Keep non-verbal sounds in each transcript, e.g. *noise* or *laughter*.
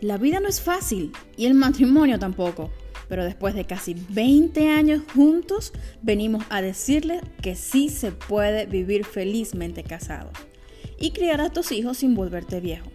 La vida no es fácil y el matrimonio tampoco, pero después de casi 20 años juntos venimos a decirles que sí se puede vivir felizmente casado y criar a tus hijos sin volverte viejo.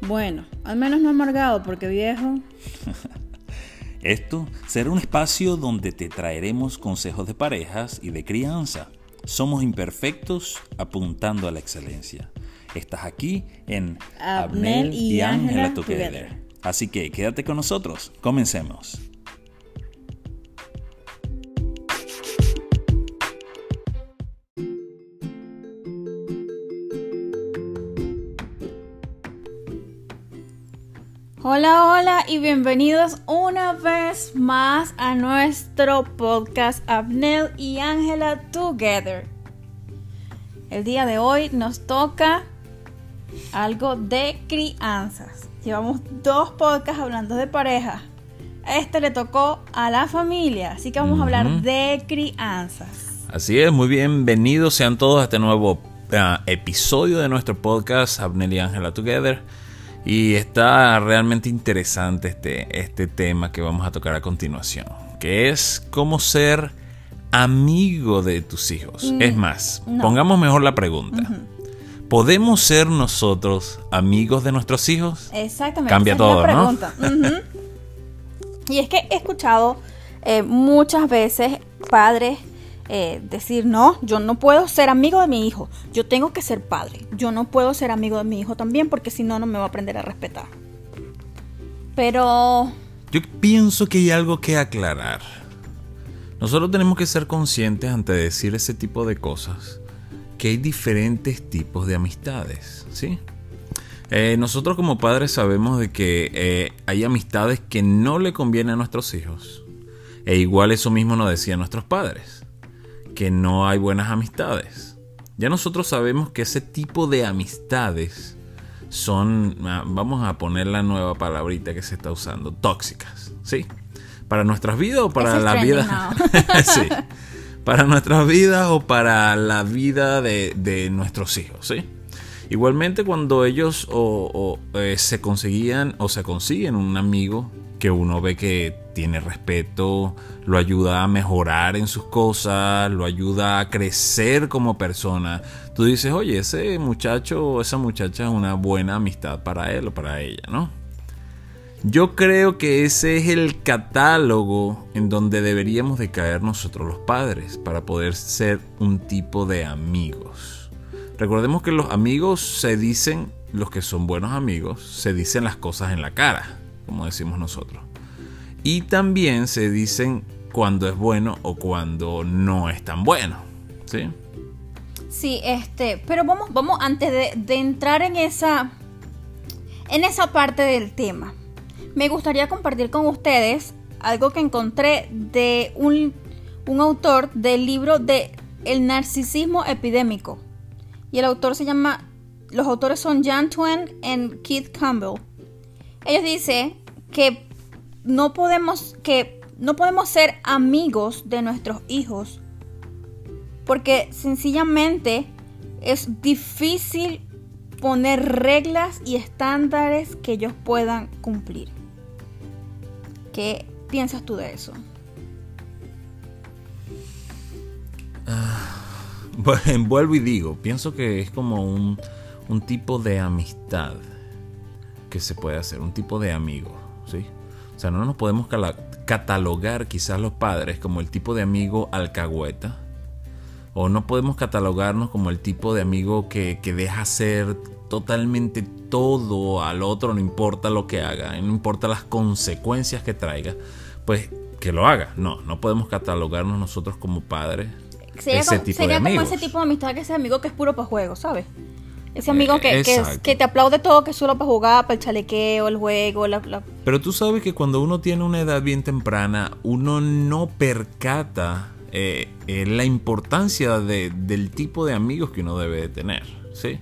Bueno, al menos no amargado porque viejo... *laughs* Esto será un espacio donde te traeremos consejos de parejas y de crianza. Somos imperfectos apuntando a la excelencia. Estás aquí en Abnel y Ángela Together. Así que quédate con nosotros. Comencemos. Hola, hola y bienvenidos una vez más a nuestro podcast Abnel y Ángela Together. El día de hoy nos toca algo de crianzas. Llevamos dos podcasts hablando de pareja. Este le tocó a la familia, así que vamos a hablar de crianzas. Así es, muy bienvenidos sean todos a este nuevo ah, episodio de nuestro podcast Abnel y Ángela Together. Y está realmente interesante este, este tema que vamos a tocar a continuación, que es cómo ser amigo de tus hijos. Mm, es más, no. pongamos mejor la pregunta. ¿Podemos ser nosotros amigos de nuestros hijos? Exactamente. Cambia esa es la todo, ¿no? pregunta. *laughs* Ujú. Y es que he escuchado eh, muchas veces padres eh, decir, no, yo no puedo ser amigo de mi hijo, yo tengo que ser padre, yo no puedo ser amigo de mi hijo también porque si no, no me va a aprender a respetar. Pero Yo pienso que hay algo que aclarar. Nosotros tenemos que ser conscientes ante decir ese tipo de cosas que hay diferentes tipos de amistades, ¿sí? Eh, nosotros como padres sabemos de que eh, hay amistades que no le convienen a nuestros hijos. E igual eso mismo nos decían nuestros padres, que no hay buenas amistades. Ya nosotros sabemos que ese tipo de amistades son, ah, vamos a poner la nueva palabrita que se está usando, tóxicas, ¿sí? Para nuestras vidas o para la vida... *laughs* sí. Para nuestras vidas o para la vida de, de nuestros hijos, ¿sí? Igualmente cuando ellos o, eh, se conseguían o se consiguen un amigo que uno ve que tiene respeto, lo ayuda a mejorar en sus cosas, lo ayuda a crecer como persona. Tú dices, oye, ese muchacho o esa muchacha es una buena amistad para él o para ella, ¿no? Yo creo que ese es el catálogo en donde deberíamos de caer nosotros los padres para poder ser un tipo de amigos. Recordemos que los amigos se dicen, los que son buenos amigos, se dicen las cosas en la cara, como decimos nosotros. Y también se dicen cuando es bueno o cuando no es tan bueno. ¿Sí? Sí, este, pero vamos, vamos antes de, entrar en esa, en esa parte del tema. Me gustaría compartir con ustedes algo que encontré de un, un autor del libro de El narcisismo epidémico. Y el autor se llama, los autores son Jan Twain y Keith Campbell. Ellos dicen que no podemos, que no podemos ser amigos de nuestros hijos porque sencillamente es difícil poner reglas y estándares que ellos puedan cumplir. ¿Qué piensas tú de eso? *laughs* Bueno, vuelvo y digo, pienso que es como un, un tipo de amistad que se puede hacer, un tipo de amigo, ¿sí? O sea, no nos podemos catalogar quizás los padres como el tipo de amigo alcahueta, o no podemos catalogarnos como el tipo de amigo que, que deja hacer totalmente todo al otro, no importa lo que haga, no importa las consecuencias que traiga, pues que lo haga. No, no podemos catalogarnos nosotros como padres Sería, ese como, tipo sería de como amigos. ese tipo de amistad que ese amigo que es puro para juego, ¿sabes? Ese amigo que, que, te aplaude todo, que es solo para jugar, para el chalequeo, el juego, la, la- Pero tú sabes que cuando uno tiene una edad bien temprana, uno no percata eh, eh, la importancia de- del tipo de amigos que uno debe de tener, ¿sí?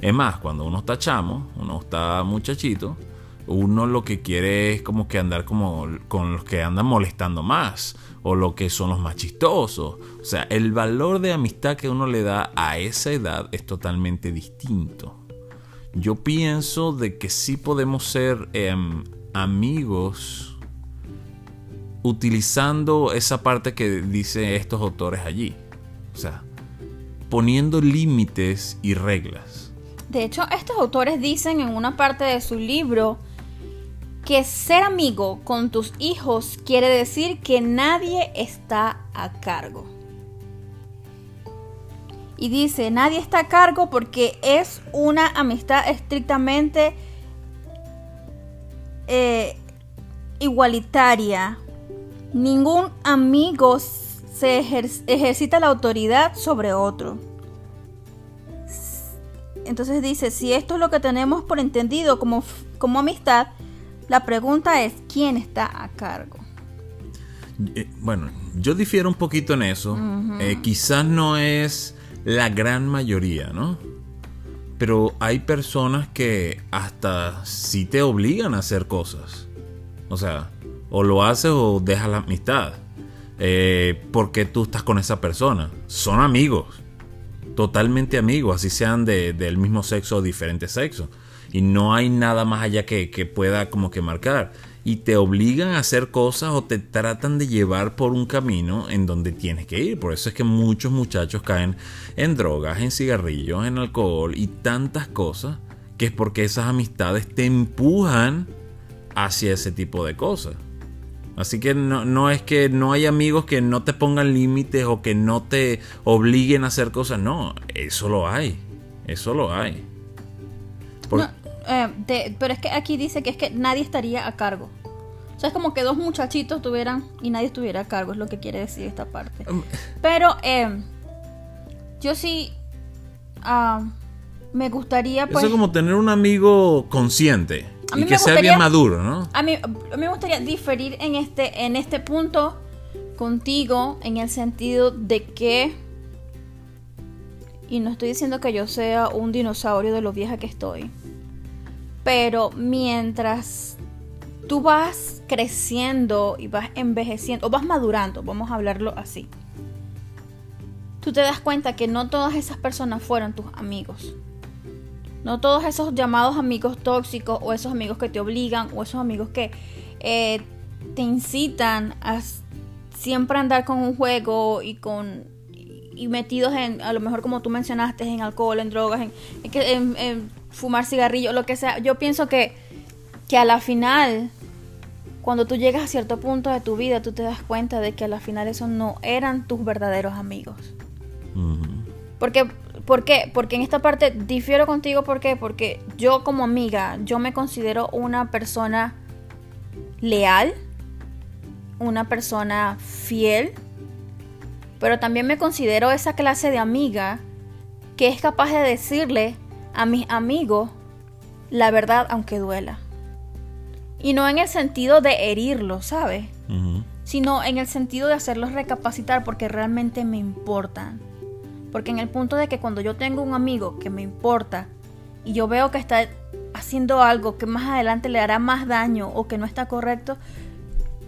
Es más, cuando uno está chamo, uno está muchachito, uno lo que quiere es como que andar como con los que andan molestando más o lo que son los más chistosos. O sea, el valor de amistad que uno le da a esa edad es totalmente distinto. Yo pienso de que sí podemos ser em, amigos utilizando esa parte que dice estos autores allí. O sea, poniendo límites y reglas. De hecho, estos autores dicen en una parte de su libro que ser amigo con tus hijos quiere decir que nadie está a cargo. Y dice, nadie está a cargo porque es una amistad estrictamente eh, igualitaria. Ningún amigo se ejercita la autoridad sobre otro. Entonces dice, si esto es lo que tenemos por entendido como, como amistad, la pregunta es, ¿quién está a cargo? Eh, bueno, yo difiero un poquito en eso. Eh, quizás no es la gran mayoría, ¿no? Pero hay personas que hasta sí te obligan a hacer cosas. O sea, o lo haces o dejas la amistad. Eh, porque tú estás con esa persona. Son amigos. Totalmente amigos, así sean del mismo sexo o diferente sexo. Y no hay nada más allá que, que pueda como que marcar y te obligan a hacer cosas o te tratan de llevar por un camino en donde tienes que ir. Por eso es que muchos muchachos caen en drogas, en cigarrillos, en alcohol y tantas cosas, que es porque esas amistades te empujan hacia ese tipo de cosas. Así que no, es que no hay amigos que no te pongan límites o que no te obliguen a hacer cosas. No, eso lo hay. Eso lo hay. Eh, pero es que aquí dice que es que nadie estaría a cargo. O sea, es como que dos muchachitos tuvieran y nadie estuviera a cargo, es lo que quiere decir esta parte. Um, pero eh, yo sí ah, me gustaría... Pues, Eso es como tener un amigo consciente y que sea bien maduro, ¿no? A mí, a mí me gustaría diferir en este, en este punto contigo en el sentido de que... Y no estoy diciendo que yo sea un dinosaurio de lo vieja que estoy. Pero mientras tú vas creciendo y vas envejeciendo, o vas madurando, vamos a hablarlo así, tú te das cuenta que no todas esas personas fueron tus amigos. No todos esos llamados amigos tóxicos o esos amigos que te obligan o esos amigos que eh, te incitan a siempre andar con un juego y con y metidos en, a lo mejor como tú mencionaste, en alcohol, en drogas, en, en fumar cigarrillo, lo que sea. Yo pienso que, que a la final, cuando tú llegas a cierto punto de tu vida, tú te das cuenta de que a la final esos no eran tus verdaderos amigos. Porque, ¿Por qué? Porque en esta parte difiero contigo, ¿por qué? Porque yo como amiga, yo me considero una persona leal, una persona fiel, pero también me considero esa clase de amiga que es capaz de decirle a mis amigos la verdad aunque duela. Y no en el sentido de herirlos, ¿sabes? Sino en el sentido de hacerlos recapacitar porque realmente me importan. Porque en el punto de que cuando yo tengo un amigo que me importa y yo veo que está haciendo algo que más adelante le hará más daño o que no está correcto,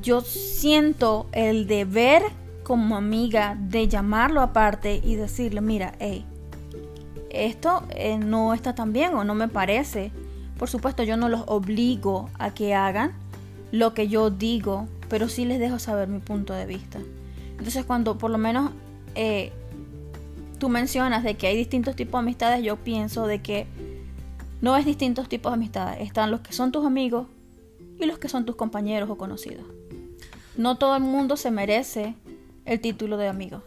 yo siento el deber como amiga de llamarlo aparte y decirle, mira, hey, esto eh, no está tan bien o no me parece. Por supuesto, yo no los obligo a que hagan lo que yo digo, pero sí les dejo saber mi punto de vista. Entonces, cuando por lo menos eh, tú mencionas de que hay distintos tipos de amistades, yo pienso de que no es distintos tipos de amistades. Están los que son tus amigos y los que son tus compañeros o conocidos. No todo el mundo se merece el título de amigo.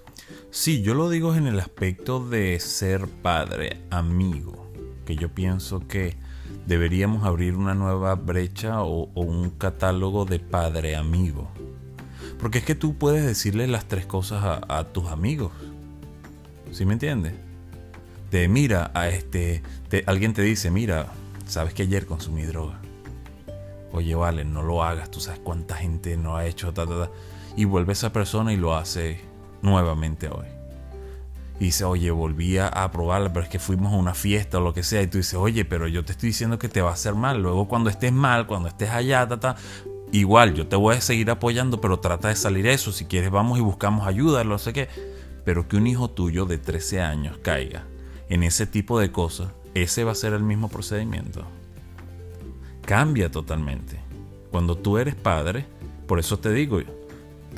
Sí, yo lo digo en el aspecto de ser padre, amigo, que yo pienso que deberíamos abrir una nueva brecha o, un catálogo de padre amigo. Porque es que tú puedes decirle las tres cosas a, tus amigos. ¿Sí me entiendes? De mira, a este, alguien te dice, mira, sabes que ayer consumí droga. Oye, vale, no lo hagas, tú sabes cuánta gente no ha hecho, ta, ta, ta y vuelve esa persona y lo hace nuevamente hoy. Y dice, oye, volví a probarla, pero es que fuimos a una fiesta o lo que sea. Y tú dices, oye, pero yo te estoy diciendo que te va a hacer mal. Luego cuando estés mal, cuando estés allá, ta, igual yo te voy a seguir apoyando, pero trata de salir eso. Si quieres, vamos y buscamos ayuda, no sé qué. Pero que un hijo tuyo de 13 años caiga en ese tipo de cosas, ese va a ser el mismo procedimiento. Cambia totalmente. cuando tú eres padre, por eso te digo,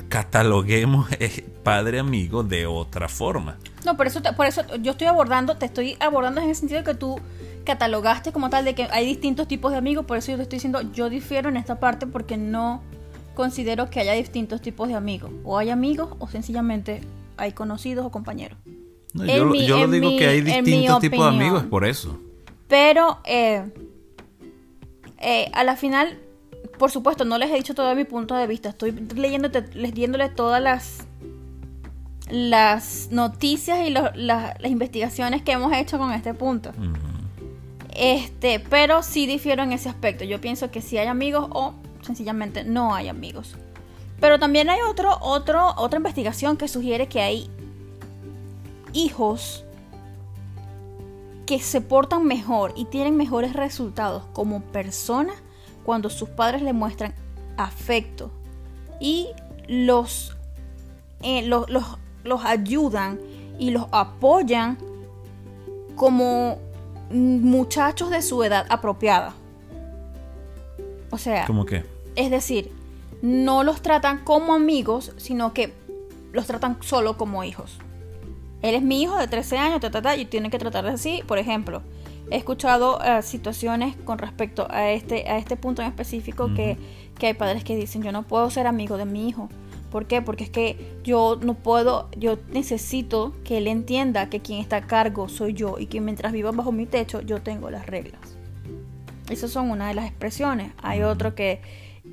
cataloguemos *laughs* padre amigo de otra forma. No, por eso, por eso yo estoy abordando, te estoy abordando en el sentido que tú catalogaste como tal de que hay distintos tipos de amigos, por eso yo te estoy diciendo, yo difiero en esta parte porque no considero que haya distintos tipos de amigos. O hay amigos o sencillamente hay conocidos o compañeros. yo, lo digo que hay distintos tipos de amigos, por eso. Pero eh, eh, a la final, por supuesto, no les he dicho todo mi punto de vista. Estoy leyéndote, leyéndole todas las las noticias y las investigaciones que hemos hecho con este punto. Este, pero sí difiero en ese aspecto. Yo pienso que sí hay amigos o sencillamente no hay amigos. Pero también hay otro, otro, otra investigación que sugiere que hay hijos que se portan mejor y tienen mejores resultados como personas cuando sus padres le muestran afecto y los, eh, los, los ayudan y los apoyan como muchachos de su edad apropiada. O sea, ¿cómo qué? Es decir, no los tratan como amigos, sino que los tratan solo como hijos. Él es mi hijo de 13 años, ta, y tiene que tratarle así. Por ejemplo, he escuchado eh, situaciones con respecto a este, a este punto en específico que, que hay padres que dicen, yo no puedo ser amigo de mi hijo ¿Por qué? Porque es que yo no puedo, yo necesito que él entienda que quien está a cargo soy yo y que mientras viva bajo mi techo yo tengo las reglas. Esas son una de las expresiones. Hay otro que,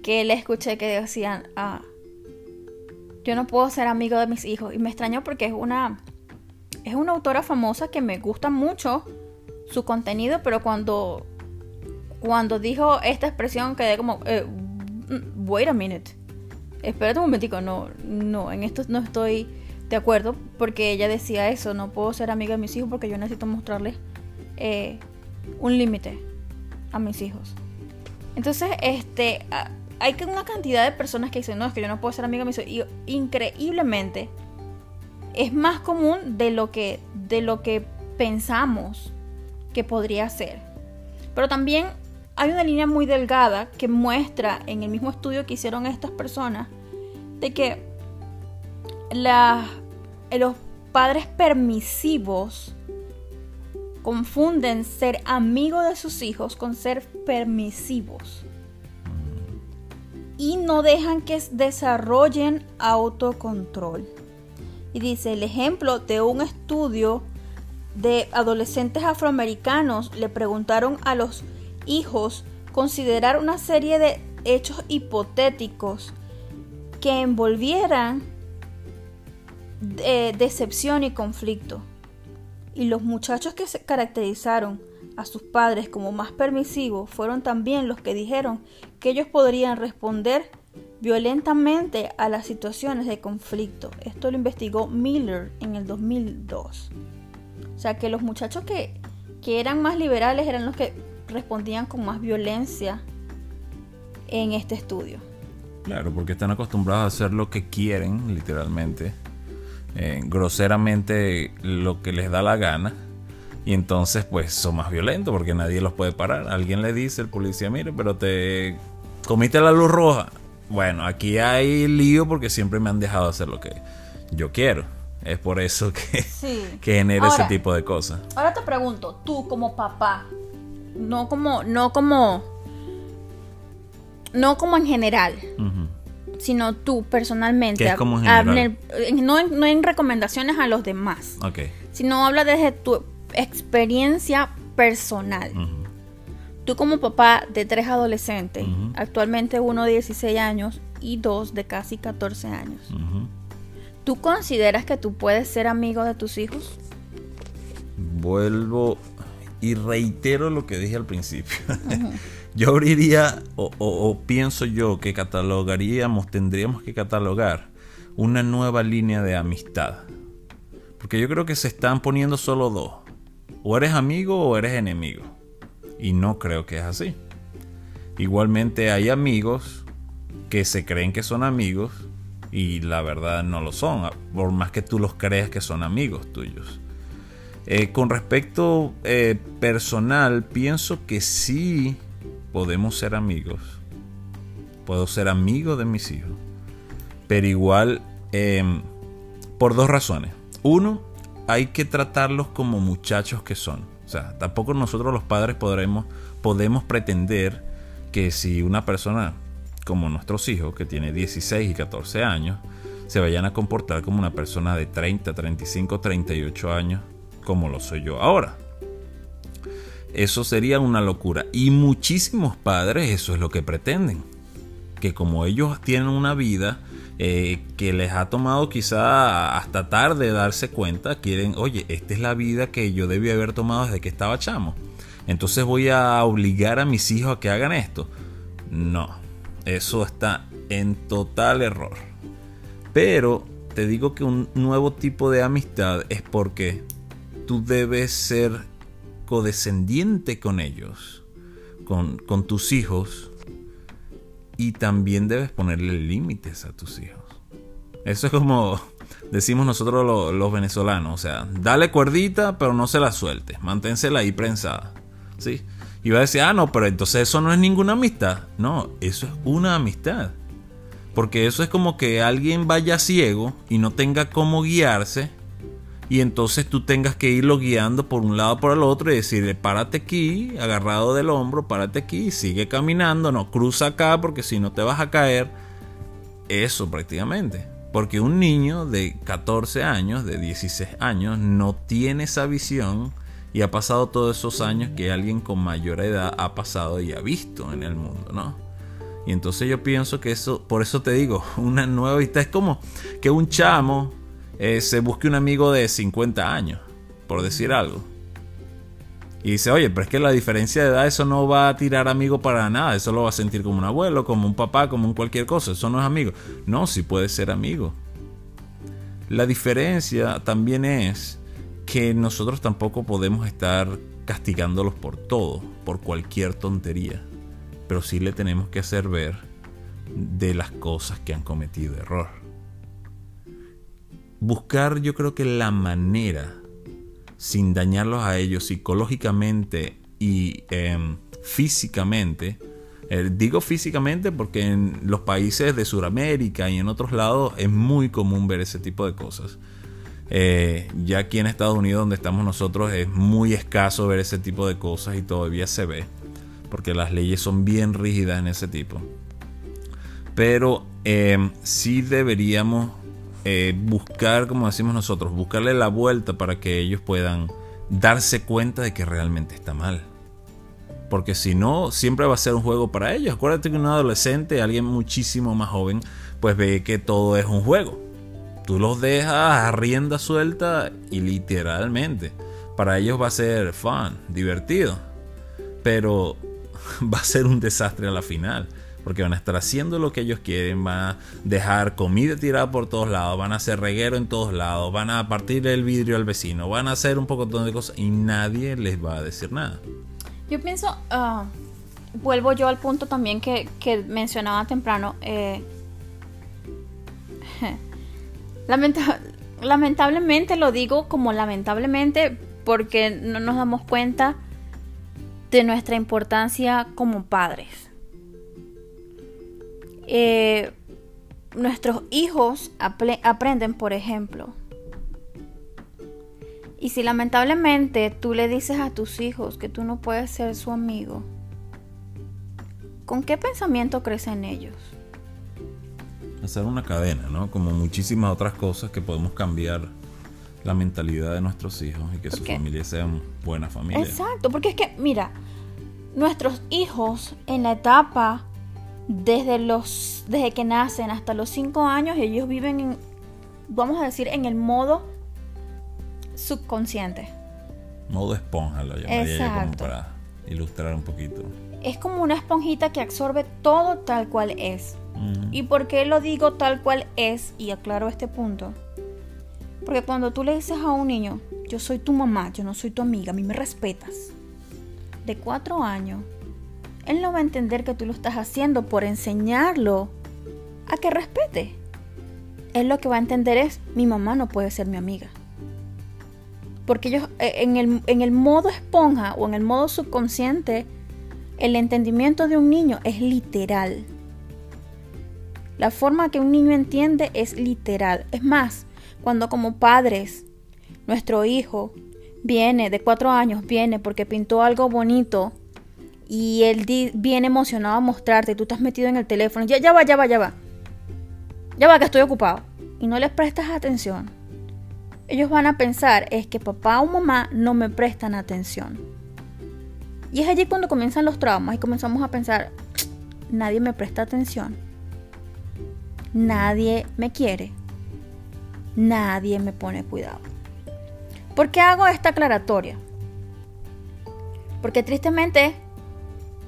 que le escuché que decían, ah, yo no puedo ser amigo de mis hijos. Y me extrañó porque es una, es una autora famosa que me gusta mucho su contenido, pero cuando, cuando dijo esta expresión quedé como, eh, mm, wait a minute espérate un momentico, no, no, en esto no estoy de acuerdo porque ella decía eso, no puedo ser amiga de mis hijos porque yo necesito mostrarles eh, un límite a mis hijos. Entonces, este, hay una cantidad de personas que dicen, no, es que yo no puedo ser amiga de mis. Y increíblemente, es más común de lo que, de lo que pensamos que podría ser. Pero también hay una línea muy delgada que muestra en el mismo estudio que hicieron estas personas de que los padres permisivos confunden ser amigo de sus hijos con ser permisivos y no dejan que desarrollen autocontrol. Y dice, el ejemplo de un estudio de adolescentes afroamericanos le preguntaron a los hijos considerar una serie de hechos hipotéticos que envolvieran eh, decepción y conflicto. Y los muchachos que se caracterizaron a sus padres como más permisivos fueron también los que dijeron que ellos podrían responder violentamente a las situaciones de conflicto. Esto lo investigó Miller en el 2002. O sea que los muchachos que, que eran más liberales eran los que respondían con más violencia en este estudio. Claro, porque están acostumbrados a hacer lo que quieren, literalmente, eh, groseramente lo que les da la gana. Y entonces, pues son más violentos porque nadie los puede parar. Alguien le dice, el policía, mire, pero te comiste la luz roja. Bueno, aquí hay lío porque siempre me han dejado hacer lo que yo quiero. Es por eso que, *laughs* que genera ese tipo de cosas. Ahora te pregunto, tú como papá, no como, no como, no como en general, sino tú personalmente. ¿Qué como en no, en, recomendaciones a los demás, sino habla desde tu experiencia personal. Tú como papá de tres adolescentes, actualmente uno de 16 años y dos de casi 14 años, ¿tú consideras que tú puedes ser amigo de tus hijos? Vuelvo y reitero lo que dije al principio. *laughs* yo abriría, o, pienso yo, que catalogaríamos, tendríamos que catalogar una nueva línea de amistad. Porque yo creo que se están poniendo solo dos. O eres amigo o eres enemigo. Y no creo que es así. Igualmente hay amigos que se creen que son amigos y la verdad no lo son, por más que tú los creas que son amigos tuyos. Eh, con respecto eh, personal, pienso que sí podemos ser amigos. puedo ser amigo de mis hijos, pero igual em, por dos razones. Uno, hay que tratarlos como muchachos que son. O sea, tampoco nosotros los padres podremos, podemos pretender que si una persona como nuestros hijos, que tiene 16 y 14 años, se vayan a comportar como una persona de 30, 35, 38 años, como lo soy yo ahora. Eso sería una locura. Y muchísimos padres eso es lo que pretenden. Que como ellos tienen una vida eh, que les ha tomado quizá hasta tarde darse cuenta, quieren, oye, esta es la vida que yo debí haber tomado desde que estaba chamo. Entonces voy a obligar a mis hijos a que hagan esto. No, eso está en total error. Pero te digo que un nuevo tipo de amistad es porque tú debes ser codescendiente con ellos, con, con tus hijos, y también debes ponerle límites a tus hijos. Eso es como decimos nosotros los, venezolanos, o sea, dale cuerdita, pero no se la sueltes, manténsela ahí prensada. ¿Sí? Y va a decir, ah, no, pero entonces eso no es ninguna amistad. No, eso es una amistad. Porque eso es como que alguien vaya ciego y no tenga cómo guiarse. Y entonces tú tengas que irlo guiando por un lado por el otro y decirle, párate aquí, agarrado del hombro, párate aquí, sigue caminando, no cruza acá porque si no te vas a caer. Eso prácticamente. Porque un niño de 14 años, de 16 años, no tiene esa visión y ha pasado todos esos años que alguien con mayor edad ha pasado y ha visto en el mundo, ¿no? Y entonces yo pienso que eso, por eso te digo, *laughs* una nueva vista es como que un chamo eh, se busque un amigo de 50 años, por decir algo. Y dice, oye, pero es que la diferencia de edad eso no va a tirar amigo para nada, eso lo va a sentir como un abuelo, como un papá, como un cualquier cosa, eso no es amigo. No, sí puede ser amigo. La diferencia también es que nosotros tampoco podemos estar castigándolos por todo, por cualquier tontería, pero sí le tenemos que hacer ver de las cosas que han cometido error. Buscar yo creo que la manera, sin dañarlos a ellos psicológicamente y em, físicamente, eh, digo físicamente porque en los países de Sudamérica y en otros lados es muy común ver ese tipo de cosas eh, ya aquí en Estados Unidos, donde estamos nosotros, es muy escaso ver ese tipo de cosas y todavía se ve, porque las leyes son bien rígidas en ese tipo. Pero eh, sí deberíamos eh, buscar, como decimos nosotros, buscarle la vuelta para que ellos puedan darse cuenta de que realmente está mal. Porque si no, siempre va a ser un juego para ellos. Acuérdate que un adolescente, alguien muchísimo más joven, pues ve que todo es un juego tú los dejas a rienda suelta y literalmente para ellos va a ser fun, divertido, pero *laughs* va a ser un desastre a la final. Porque van a estar haciendo lo que ellos quieren, van a dejar comida tirada por todos lados, van a hacer reguero en todos lados, van a partir el vidrio al vecino, van a hacer un poco de cosas y nadie les va a decir nada. Yo pienso, ah, vuelvo yo al punto también que, mencionaba temprano. Eh, *laughs* lamentablemente lo digo como lamentablemente porque no nos damos cuenta de nuestra importancia como padres. Eh, nuestros hijos aprenden, por ejemplo. Y si lamentablemente tú le dices a tus hijos que tú no puedes ser su amigo, ¿con qué pensamiento crecen ellos? hacer una cadena, ¿no? Como muchísimas otras cosas que podemos cambiar la mentalidad de nuestros hijos y que sus familias sean buenas familias. Exacto, porque es que, mira, nuestros hijos en la etapa desde los desde que nacen hasta los 5 años, ellos viven en, vamos a decir, en el modo subconsciente. Modo esponja, lo llamaría yo como para ilustrar un poquito. Es como una esponjita que absorbe todo tal cual es. ¿Y por qué lo digo tal cual es? Y aclaro este punto. Porque cuando tú le dices a un niño, yo soy tu mamá, yo no soy tu amiga, a mí me respetas, de cuatro años, él no va a entender que tú lo estás haciendo por enseñarlo a que respete. Él lo que va a entender es, mi mamá no puede ser mi amiga. Porque ellos, eh, en el, en el modo esponja o en el modo subconsciente, el entendimiento de un niño es literal La forma que un niño entiende es literal. Es más, cuando como padres, nuestro hijo viene de cuatro años, viene porque pintó algo bonito y él viene emocionado a mostrarte, tú estás metido en el teléfono, ya, ya va, ya va, ya va. Ya va, que estoy ocupado. Y no les prestas atención. Ellos van a pensar es que papá o mamá no me prestan atención. Y es allí cuando comienzan los traumas y comenzamos a pensar, nadie me presta atención. Nadie me quiere. Nadie me pone cuidado. ¿Por qué hago esta aclaratoria? Porque tristemente,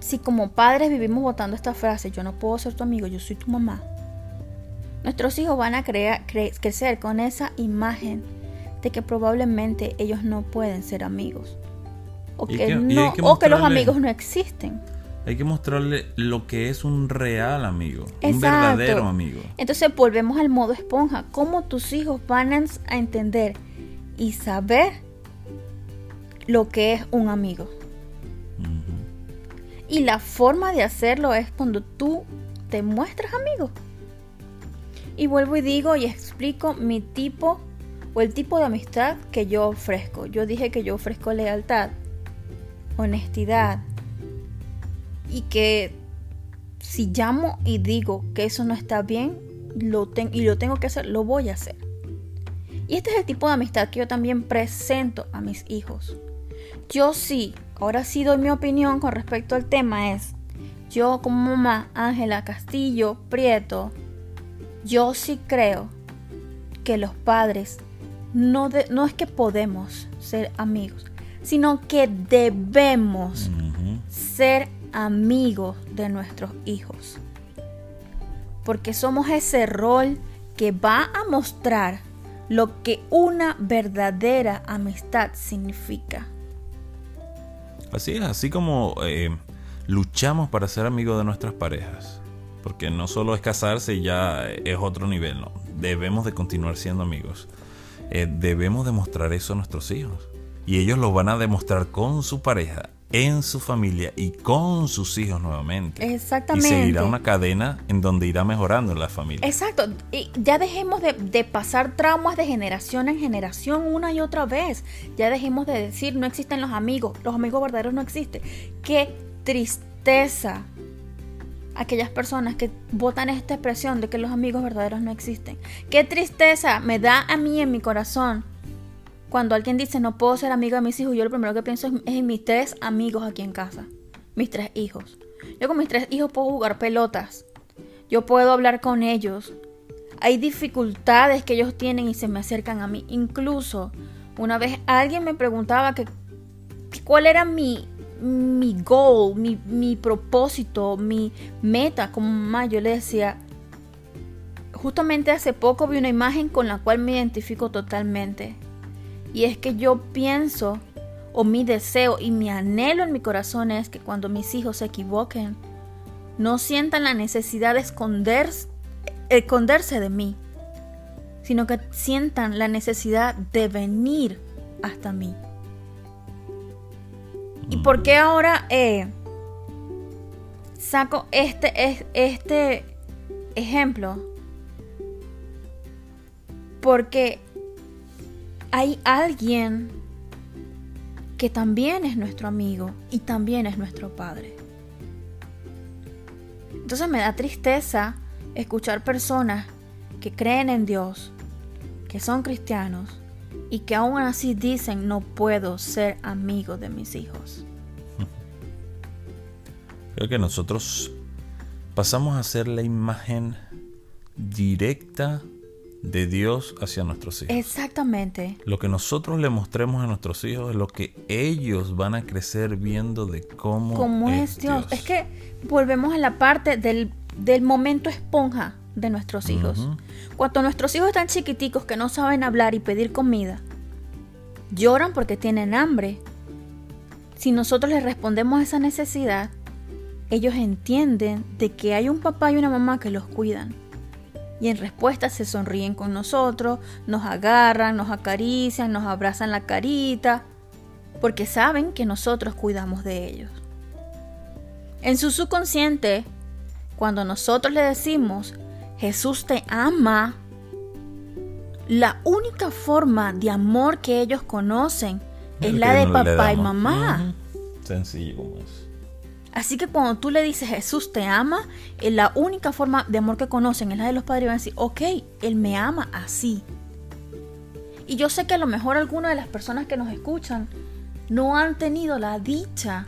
si como padres vivimos votando esta frase, yo no puedo ser tu amigo, yo soy tu mamá, nuestros hijos van a crecer con esa imagen de que probablemente ellos no pueden ser amigos. O que, o que los amigos no existen. Hay que mostrarle lo que es un real amigo, un verdadero amigo. Entonces volvemos al modo esponja. ¿Cómo tus hijos van a entender y saber lo que es un amigo? Y la forma de hacerlo es cuando tú te muestras amigo. Y vuelvo y digo y explico mi tipo o el tipo de amistad que yo ofrezco. Yo dije que yo ofrezco lealtad, honestidad, y que si llamo y digo que eso no está bien lo y lo tengo que hacer, lo voy a hacer. Y este es el tipo de amistad que yo también presento a mis hijos. Yo sí, ahora sí doy mi opinión con respecto al tema es, yo como mamá Ángela Castillo Prieto, yo sí creo que los padres no, no es que podemos ser amigos, sino que debemos ser amigos de nuestros hijos. Porque somos ese rol que va a mostrar lo que una verdadera amistad significa. Así es, así como eh, luchamos para ser amigos de nuestras parejas. Porque no solo es casarse y ya es otro nivel, no. Debemos de continuar siendo amigos. Eh, debemos demostrar eso a nuestros hijos. Y ellos lo van a demostrar con su pareja en su familia y con sus hijos nuevamente. Exactamente. Y seguirá una cadena en donde irá mejorando la familia. Exacto. Y ya dejemos de, de, pasar traumas de generación en generación una y otra vez. Ya dejemos de decir no existen los amigos, los amigos verdaderos no existen. Qué tristeza aquellas personas que votan esta expresión de que los amigos verdaderos no existen. Qué tristeza me da a mí en mi corazón cuando alguien dice no puedo ser amigo de mis hijos, yo lo primero que pienso es, en mis tres amigos aquí en casa. Mis tres hijos. Yo con mis tres hijos puedo jugar pelotas. Yo puedo hablar con ellos. Hay dificultades que ellos tienen y se me acercan a mí. Incluso una vez alguien me preguntaba que cuál era mi, mi goal, mi, mi propósito, mi meta como mamá. Yo le decía, justamente hace poco vi una imagen con la cual me identifico totalmente. Y es que yo pienso, o mi deseo y mi anhelo en mi corazón es que cuando mis hijos se equivoquen, no sientan la necesidad de esconderse, esconderse de mí, sino que sientan la necesidad de venir hasta mí. ¿Y por qué ahora eh, saco este, este ejemplo? Porque hay alguien que también es nuestro amigo y también es nuestro Padre. Entonces me da tristeza escuchar personas que creen en Dios, que son cristianos y que aún así dicen no puedo ser amigo de mis hijos. Creo que nosotros pasamos a ser la imagen directa de Dios hacia nuestros hijos. Exactamente. Lo que nosotros le mostremos a nuestros hijos es lo que ellos van a crecer viendo de cómo, es, Dios. Es que volvemos a la parte del, momento esponja de nuestros hijos. Cuando nuestros hijos están chiquiticos que no saben hablar y pedir comida, lloran porque tienen hambre. Si nosotros les respondemos a esa necesidad, ellos entienden de que hay un papá y una mamá que los cuidan y en respuesta se sonríen con nosotros, nos agarran, nos acarician, nos abrazan la carita, porque saben que nosotros cuidamos de ellos. En su subconsciente, cuando nosotros le decimos Jesús te ama, la única forma de amor que ellos conocen es la de papá y mamá. Sencillo como es. Así que cuando tú le dices Jesús te ama, eh, la única forma de amor que conocen es la de los padres y van a decir, ok, Él me ama así. Y yo sé que a lo mejor algunas de las personas que nos escuchan no han tenido la dicha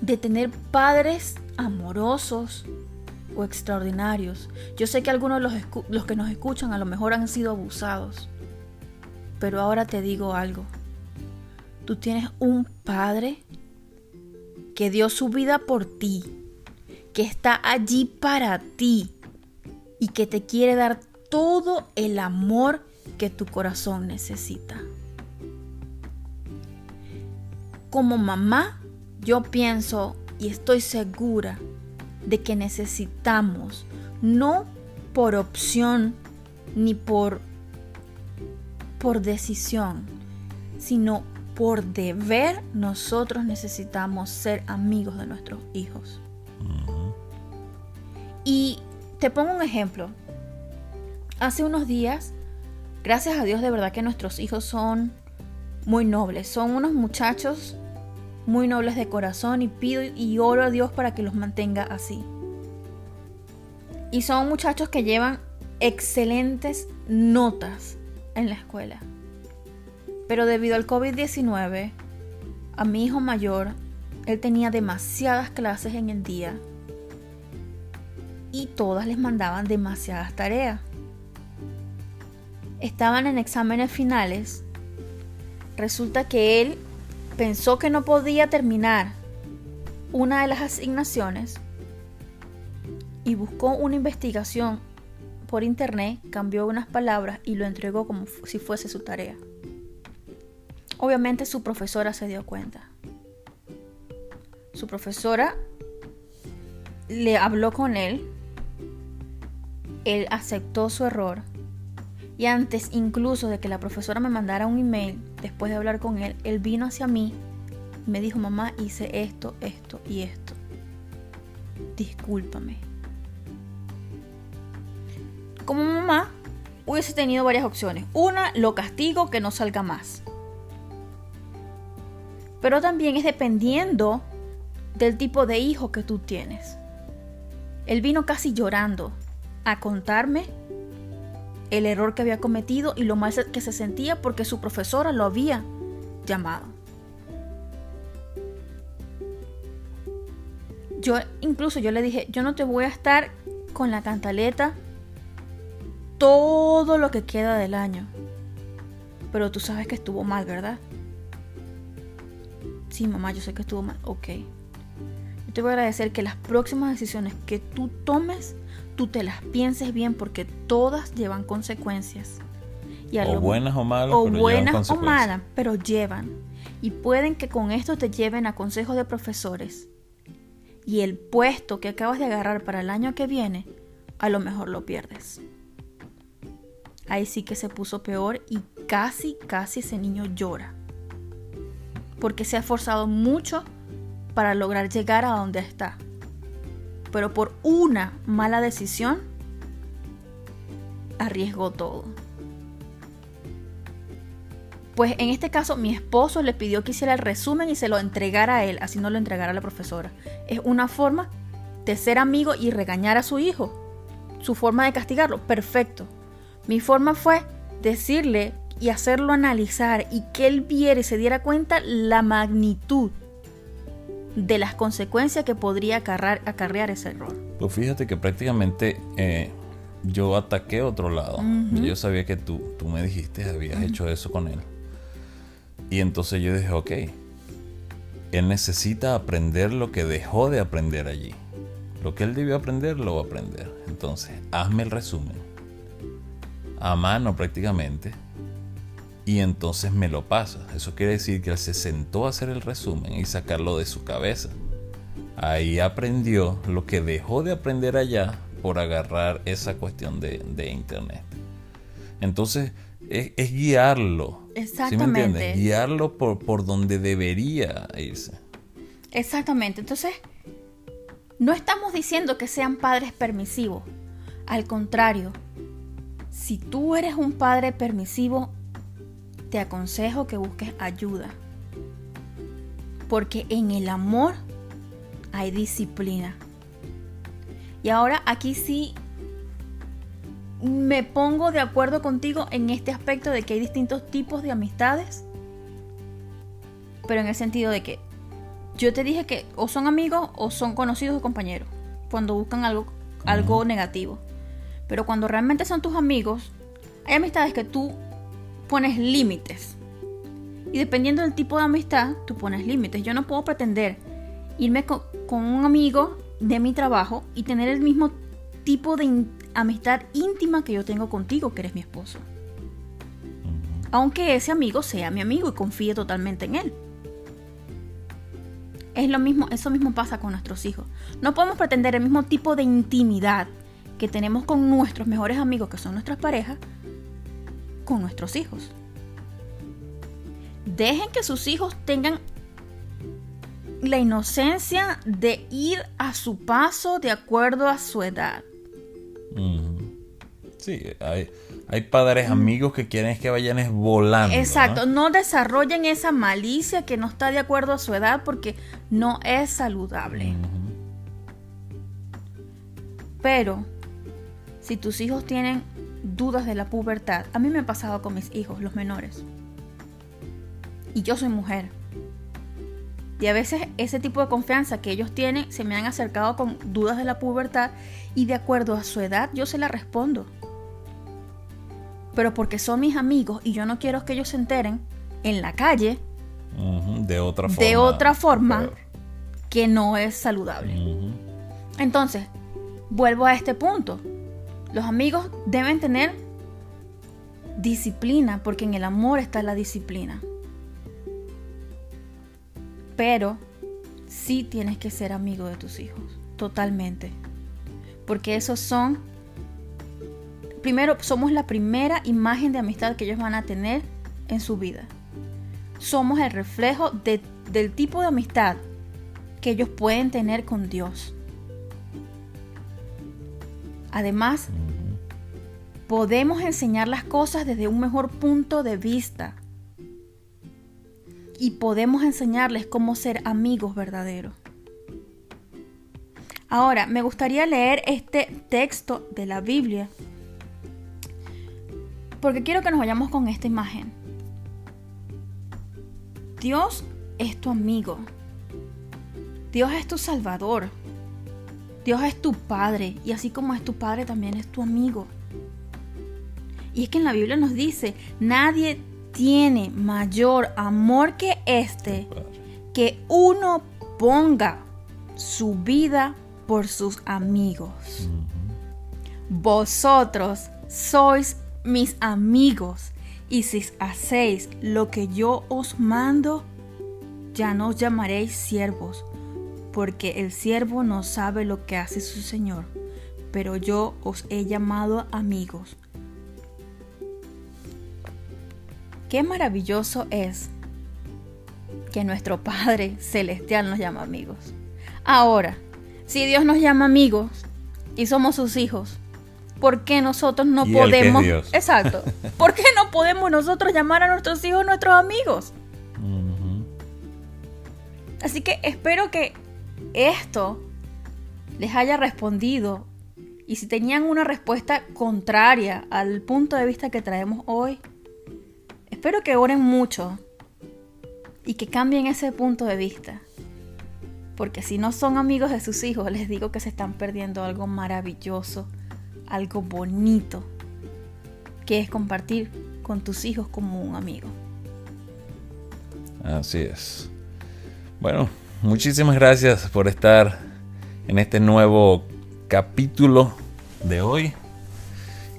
de tener padres amorosos o extraordinarios. Yo sé que algunos de los, los que nos escuchan a lo mejor han sido abusados. Pero ahora te digo algo. Tú tienes un padre que dio su vida por ti, que está allí para ti y que te quiere dar todo el amor que tu corazón necesita. Como mamá, yo pienso y estoy segura de que necesitamos, no por opción ni por, por decisión, sino por deber, nosotros necesitamos ser amigos de nuestros hijos. Y te pongo un ejemplo. Hace unos días, gracias a Dios de verdad que nuestros hijos son muy nobles, son unos muchachos muy nobles de corazón y pido y oro a Dios para que los mantenga así. Y son muchachos que llevan excelentes notas en la escuela. Pero debido al COVID-19, a mi hijo mayor, él tenía demasiadas clases en el día y todas les mandaban demasiadas tareas. Estaban en exámenes finales. Resulta que él pensó que no podía terminar una de las asignaciones y buscó una investigación por internet, cambió unas palabras y lo entregó como si fuese su tarea. Obviamente su profesora se dio cuenta. Su profesora le habló con él, él aceptó su error y antes incluso de que la profesora me mandara un email, después de hablar con él, él vino hacia mí y me dijo, mamá, hice esto, esto y esto. Discúlpame. Como mamá, hubiese tenido varias opciones. Una, lo castigo que no salga más. Pero también es dependiendo del tipo de hijo que tú tienes. Él vino casi llorando a contarme el error que había cometido y lo mal que se sentía porque su profesora lo había llamado. Yo incluso yo le dije, yo no te voy a estar con la cantaleta todo lo que queda del año. Pero tú sabes que estuvo mal, ¿verdad? Sí, mamá, yo sé que estuvo mal. Ok. Yo te voy a agradecer que las próximas decisiones que tú tomes tú te las pienses bien porque todas llevan consecuencias. Y o buenas o malas. O buenas o malas, pero llevan. Y pueden que con esto te lleven a consejos de profesores. Y el puesto que acabas de agarrar para el año que viene, a lo mejor lo pierdes. Ahí sí que se puso peor y casi, casi ese niño llora. Porque se ha esforzado mucho para lograr llegar a donde está pero por una mala decisión arriesgó todo. Pues en este caso mi esposo le pidió que hiciera el resumen y se lo entregara a él, así no lo entregara a la profesora. Es una forma de ser amigo y regañar a su hijo. Su forma de castigarlo, perfecto. Mi forma fue decirle y hacerlo analizar y que él viera y se diera cuenta la magnitud de las consecuencias que podría acarrear, ese error. Pues fíjate que prácticamente eh, yo ataqué otro lado. Yo sabía que tú, tú me dijiste, habías hecho eso con él. Y entonces yo dije, ok, él necesita aprender lo que dejó de aprender allí. Lo que él debió aprender, lo va a aprender. Entonces, hazme el resumen. A mano prácticamente y entonces me lo pasa. Eso quiere decir que él se sentó a hacer el resumen y sacarlo de su cabeza. Ahí aprendió lo que dejó de aprender allá por agarrar esa cuestión de, internet. Entonces es, guiarlo. Exactamente. Guiarlo por, por donde debería irse. Exactamente. Entonces, no estamos diciendo que sean padres permisivos. Al contrario, si tú eres un padre permisivo, te aconsejo que busques ayuda. Porque en el amor hay disciplina. Y ahora aquí sí me pongo de acuerdo contigo en este aspecto de que hay distintos tipos de amistades. Pero en el sentido de que yo te dije que o son amigos o son conocidos o compañeros. Cuando buscan algo, algo negativo. Pero cuando realmente son tus amigos, hay amistades que tú pones límites. Y dependiendo del tipo de amistad, tú pones límites. Yo no puedo pretender irme con, un amigo de mi trabajo y tener el mismo tipo de amistad íntima que yo tengo contigo, que eres mi esposo. Aunque ese amigo sea mi amigo y confíe totalmente en él. Es lo mismo, eso mismo pasa con nuestros hijos. No podemos pretender el mismo tipo de intimidad que tenemos con nuestros mejores amigos, que son nuestras parejas, con nuestros hijos. Dejen que sus hijos tengan la inocencia de ir a su paso de acuerdo a su edad. Sí, hay, padres amigos que quieren que vayan volando. Exacto, ¿no? desarrollen esa malicia que no está de acuerdo a su edad porque no es saludable. Pero si tus hijos tienen dudas de la pubertad. A mí me ha pasado con mis hijos, los menores. Y yo soy mujer. Y a veces ese tipo de confianza que ellos tienen se me han acercado con dudas de la pubertad y de acuerdo a su edad yo se la respondo. Pero porque son mis amigos y yo no quiero que ellos se enteren en la calle de otra forma, de otra forma que no es saludable. Entonces, vuelvo a este punto. Los amigos deben tener disciplina, porque en el amor está la disciplina. Pero sí tienes que ser amigo de tus hijos, totalmente. Porque esos son, primero, somos la primera imagen de amistad que ellos van a tener en su vida. Somos el reflejo del tipo de amistad que ellos pueden tener con Dios. Además, podemos enseñar las cosas desde un mejor punto de vista. Y podemos enseñarles cómo ser amigos verdaderos. Ahora, me gustaría leer este texto de la Biblia. Porque quiero que nos vayamos con esta imagen. Dios es tu amigo. Dios es tu salvador. Dios es tu Padre y así como es tu Padre también es tu amigo. Y es que en la Biblia nos dice, nadie tiene mayor amor que este, que uno ponga su vida por sus amigos. Vosotros sois mis amigos y si hacéis lo que yo os mando, ya no os llamaréis siervos, porque el siervo no sabe lo que hace su Señor, pero yo os he llamado amigos. Qué maravilloso es que nuestro Padre Celestial nos llama amigos. Ahora, si Dios nos llama amigos y somos sus hijos, ¿por qué nosotros no podemos... *laughs* Exacto. ¿Por qué no podemos nosotros llamar a nuestros hijos nuestros amigos? Así que espero que esto les haya respondido y si tenían una respuesta contraria al punto de vista que traemos hoy, espero que oren mucho y que cambien ese punto de vista. Porque si no son amigos de sus hijos, les digo que se están perdiendo algo maravilloso, algo bonito, que es compartir con tus hijos como un amigo. Así es. Bueno, muchísimas gracias por estar en este nuevo capítulo de hoy.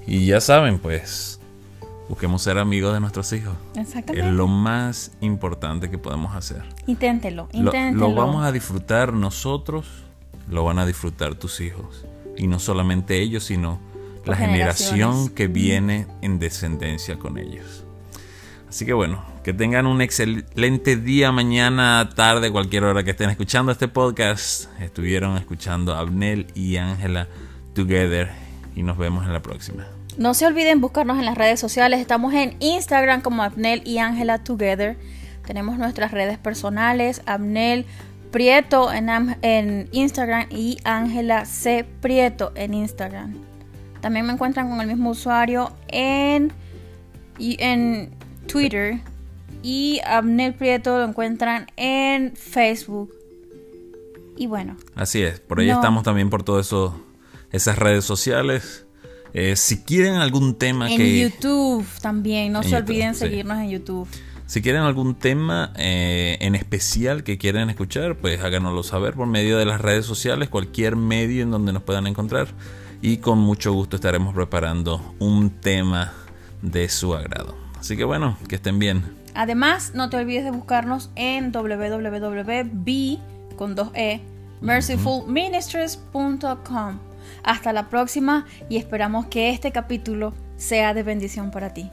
Y ya saben, pues, busquemos ser amigos de nuestros hijos. Exactamente. Es lo más importante que podemos hacer. Inténtelo, inténtelo. Lo, vamos a disfrutar nosotros, lo van a disfrutar tus hijos. Y no solamente ellos, sino la generación que viene en descendencia con ellos. Así que bueno, que tengan un excelente día, mañana, tarde, cualquier hora que estén escuchando este podcast. Estuvieron escuchando a Abnel y Ángela Together y nos vemos en la próxima. No se olviden buscarnos en las redes sociales. Estamos en Instagram como Abnel y Ángela Together. Tenemos nuestras redes personales, Abnel Prieto en, en Instagram y Ángela C. Prieto en Instagram. También me encuentran con el mismo usuario en, en Twitter. Y Abnel Prieto lo encuentran en Facebook. Y bueno. Así es, por ahí estamos también por todas esas redes sociales. Eh, si quieren algún tema que... En YouTube también, no se olviden seguirnos en YouTube. Si quieren algún tema eh, en especial que quieren escuchar, pues háganoslo saber por medio de las redes sociales, cualquier medio en donde nos puedan encontrar. Y con mucho gusto estaremos preparando un tema de su agrado. Así que bueno, que estén bien. Además, no te olvides de buscarnos en con e mercifulministries.com. Hasta la próxima y esperamos que este capítulo sea de bendición para ti.